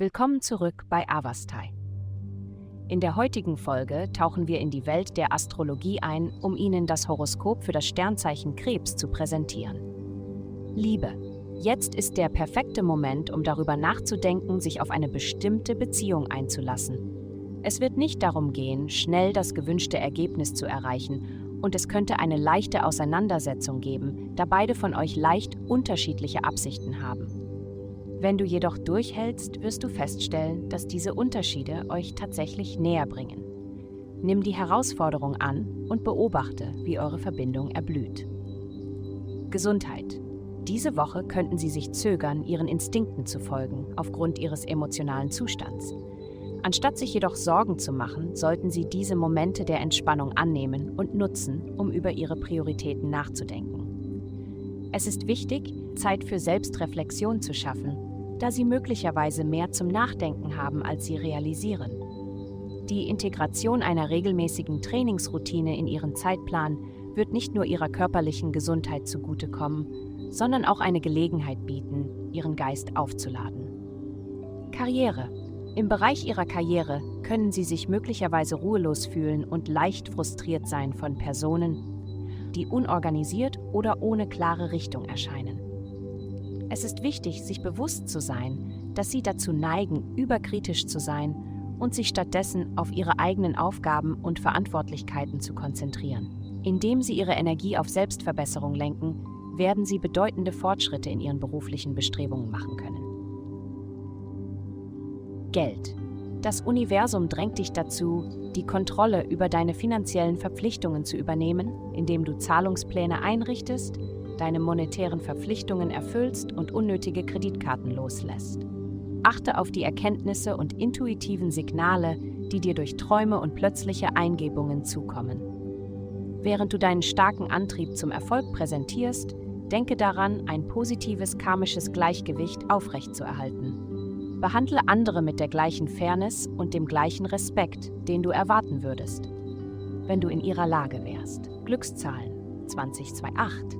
Willkommen zurück bei Avastai. In der heutigen Folge tauchen wir in die Welt der Astrologie ein, um Ihnen das Horoskop für das Sternzeichen Krebs zu präsentieren. Liebe. Jetzt ist der perfekte Moment, um darüber nachzudenken, sich auf eine bestimmte Beziehung einzulassen. Es wird nicht darum gehen, schnell das gewünschte Ergebnis zu erreichen, und es könnte eine leichte Auseinandersetzung geben, da beide von euch leicht unterschiedliche Absichten haben. Wenn du jedoch durchhältst, wirst du feststellen, dass diese Unterschiede euch tatsächlich näher bringen. Nimm die Herausforderung an und beobachte, wie eure Verbindung erblüht. Gesundheit. Diese Woche könnten Sie sich zögern, Ihren Instinkten zu folgen, aufgrund Ihres emotionalen Zustands. Anstatt sich jedoch Sorgen zu machen, sollten Sie diese Momente der Entspannung annehmen und nutzen, um über Ihre Prioritäten nachzudenken. Es ist wichtig, Zeit für Selbstreflexion zu schaffen da sie möglicherweise mehr zum Nachdenken haben, als sie realisieren. Die Integration einer regelmäßigen Trainingsroutine in ihren Zeitplan wird nicht nur ihrer körperlichen Gesundheit zugutekommen, sondern auch eine Gelegenheit bieten, ihren Geist aufzuladen. Karriere. Im Bereich ihrer Karriere können sie sich möglicherweise ruhelos fühlen und leicht frustriert sein von Personen, die unorganisiert oder ohne klare Richtung erscheinen. Es ist wichtig, sich bewusst zu sein, dass sie dazu neigen, überkritisch zu sein und sich stattdessen auf ihre eigenen Aufgaben und Verantwortlichkeiten zu konzentrieren. Indem sie ihre Energie auf Selbstverbesserung lenken, werden sie bedeutende Fortschritte in ihren beruflichen Bestrebungen machen können. Geld. Das Universum drängt dich dazu, die Kontrolle über deine finanziellen Verpflichtungen zu übernehmen, indem du Zahlungspläne einrichtest, deine monetären Verpflichtungen erfüllst und unnötige Kreditkarten loslässt. Achte auf die Erkenntnisse und intuitiven Signale, die dir durch Träume und plötzliche Eingebungen zukommen. Während du deinen starken Antrieb zum Erfolg präsentierst, denke daran, ein positives karmisches Gleichgewicht aufrechtzuerhalten. Behandle andere mit der gleichen Fairness und dem gleichen Respekt, den du erwarten würdest, wenn du in ihrer Lage wärst. Glückszahlen 2028